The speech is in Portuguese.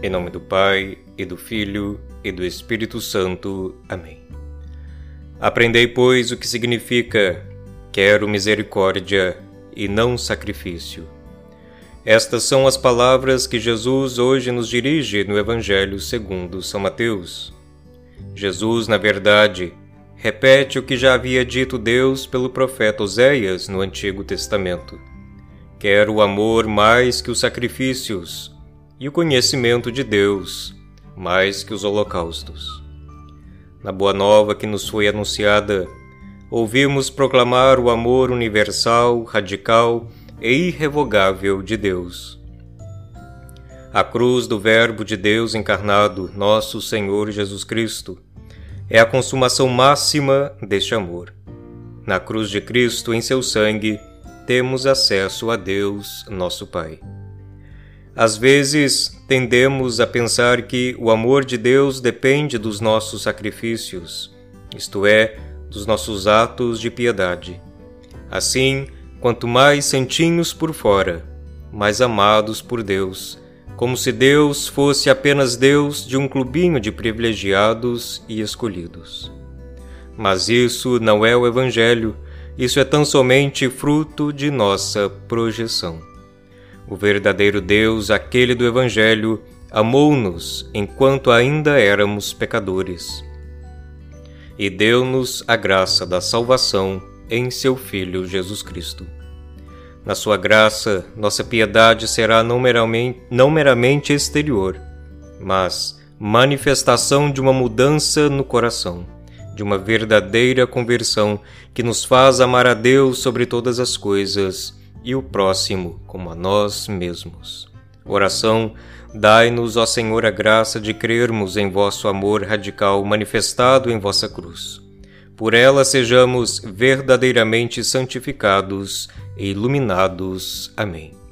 Em nome do Pai, e do Filho, e do Espírito Santo. Amém. Aprendei, pois, o que significa quero misericórdia e não sacrifício. Estas são as palavras que Jesus hoje nos dirige no Evangelho segundo São Mateus. Jesus, na verdade, repete o que já havia dito Deus pelo profeta Oséias no Antigo Testamento. Quero o amor mais que os sacrifícios, e o conhecimento de Deus, mais que os holocaustos. Na Boa Nova que nos foi anunciada, ouvimos proclamar o amor universal, radical e irrevogável de Deus. A cruz do Verbo de Deus encarnado, nosso Senhor Jesus Cristo, é a consumação máxima deste amor. Na cruz de Cristo, em seu sangue, temos acesso a Deus, nosso Pai. Às vezes, tendemos a pensar que o amor de Deus depende dos nossos sacrifícios, isto é, dos nossos atos de piedade. Assim, quanto mais santinhos por fora, mais amados por Deus, como se Deus fosse apenas Deus de um clubinho de privilegiados e escolhidos. Mas isso não é o Evangelho, isso é tão somente fruto de nossa projeção. O verdadeiro Deus, aquele do Evangelho, amou-nos enquanto ainda éramos pecadores e deu-nos a graça da salvação em seu Filho Jesus Cristo. Na sua graça, nossa piedade será não meramente, não meramente exterior, mas manifestação de uma mudança no coração, de uma verdadeira conversão que nos faz amar a Deus sobre todas as coisas e o próximo como a nós mesmos. Oração: Dai-nos, ó Senhor, a graça de crermos em vosso amor radical manifestado em vossa cruz. Por ela sejamos verdadeiramente santificados e iluminados. Amém.